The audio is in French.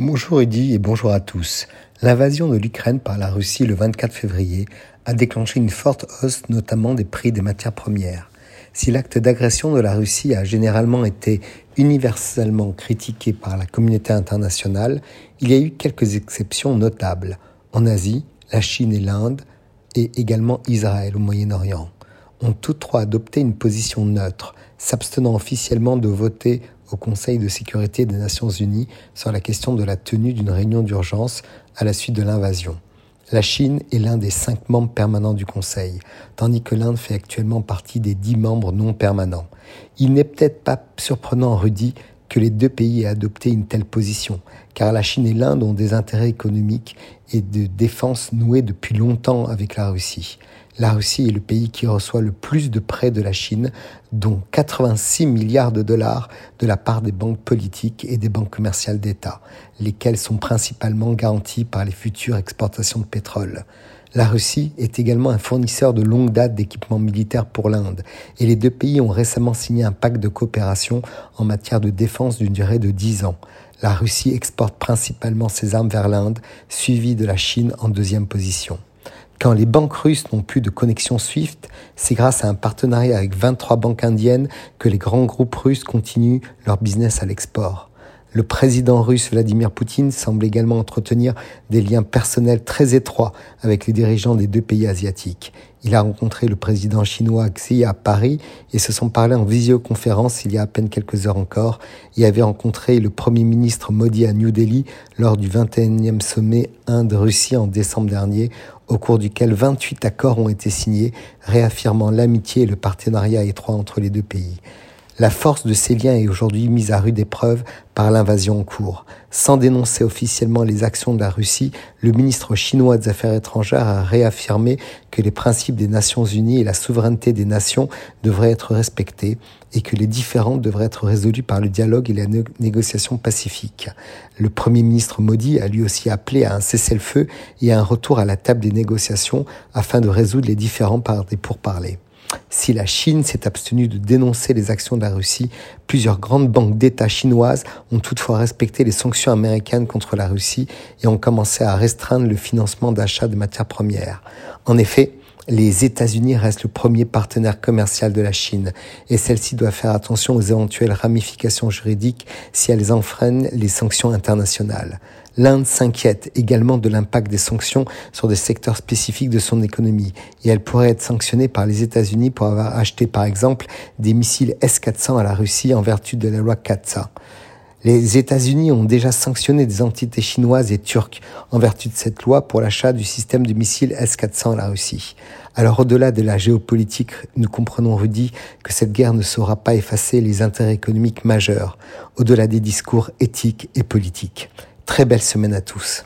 Bonjour Rudy et bonjour à tous. L'invasion de l'Ukraine par la Russie le 24 février a déclenché une forte hausse notamment des prix des matières premières. Si l'acte d'agression de la Russie a généralement été universellement critiqué par la communauté internationale, il y a eu quelques exceptions notables. En Asie, la Chine et l'Inde, et également Israël au Moyen-Orient, ont toutes trois adopté une position neutre, s'abstenant officiellement de voter au Conseil de sécurité des Nations Unies sur la question de la tenue d'une réunion d'urgence à la suite de l'invasion. La Chine est l'un des cinq membres permanents du Conseil, tandis que l'Inde fait actuellement partie des dix membres non permanents. Il n'est peut-être pas surprenant, Rudy, que les deux pays aient adopté une telle position, car la Chine et l'Inde ont des intérêts économiques et de défense noués depuis longtemps avec la Russie. La Russie est le pays qui reçoit le plus de prêts de la Chine, dont 86 milliards de dollars de la part des banques politiques et des banques commerciales d'État, lesquelles sont principalement garanties par les futures exportations de pétrole. La Russie est également un fournisseur de longue date d'équipements militaires pour l'Inde, et les deux pays ont récemment signé un pacte de coopération en matière de défense d'une durée de 10 ans. La Russie exporte principalement ses armes vers l'Inde, suivie de la Chine en deuxième position. Quand les banques russes n'ont plus de connexion SWIFT, c'est grâce à un partenariat avec 23 banques indiennes que les grands groupes russes continuent leur business à l'export. Le président russe Vladimir Poutine semble également entretenir des liens personnels très étroits avec les dirigeants des deux pays asiatiques. Il a rencontré le président chinois Xi à Paris et se sont parlé en visioconférence il y a à peine quelques heures encore et avait rencontré le premier ministre Modi à New Delhi lors du 21e sommet Inde-Russie en décembre dernier au cours duquel 28 accords ont été signés réaffirmant l'amitié et le partenariat étroit entre les deux pays. La force de ces liens est aujourd'hui mise à rude épreuve par l'invasion en cours. Sans dénoncer officiellement les actions de la Russie, le ministre chinois des Affaires étrangères a réaffirmé que les principes des Nations Unies et la souveraineté des nations devraient être respectés et que les différends devraient être résolus par le dialogue et la négociation pacifique. Le Premier ministre Modi a lui aussi appelé à un cessez-le-feu et à un retour à la table des négociations afin de résoudre les différends par des pourparlers. Si la Chine s'est abstenue de dénoncer les actions de la Russie, plusieurs grandes banques d'État chinoises ont toutefois respecté les sanctions américaines contre la Russie et ont commencé à restreindre le financement d'achat de matières premières. En effet, les États-Unis restent le premier partenaire commercial de la Chine et celle-ci doit faire attention aux éventuelles ramifications juridiques si elles enfreignent les sanctions internationales. L'Inde s'inquiète également de l'impact des sanctions sur des secteurs spécifiques de son économie et elle pourrait être sanctionnée par les États-Unis pour avoir acheté par exemple des missiles S-400 à la Russie en vertu de la loi CATSA. Les États-Unis ont déjà sanctionné des entités chinoises et turques en vertu de cette loi pour l'achat du système de missiles S-400 à la Russie. Alors au-delà de la géopolitique, nous comprenons, Rudy, que cette guerre ne saura pas effacer les intérêts économiques majeurs, au-delà des discours éthiques et politiques. Très belle semaine à tous.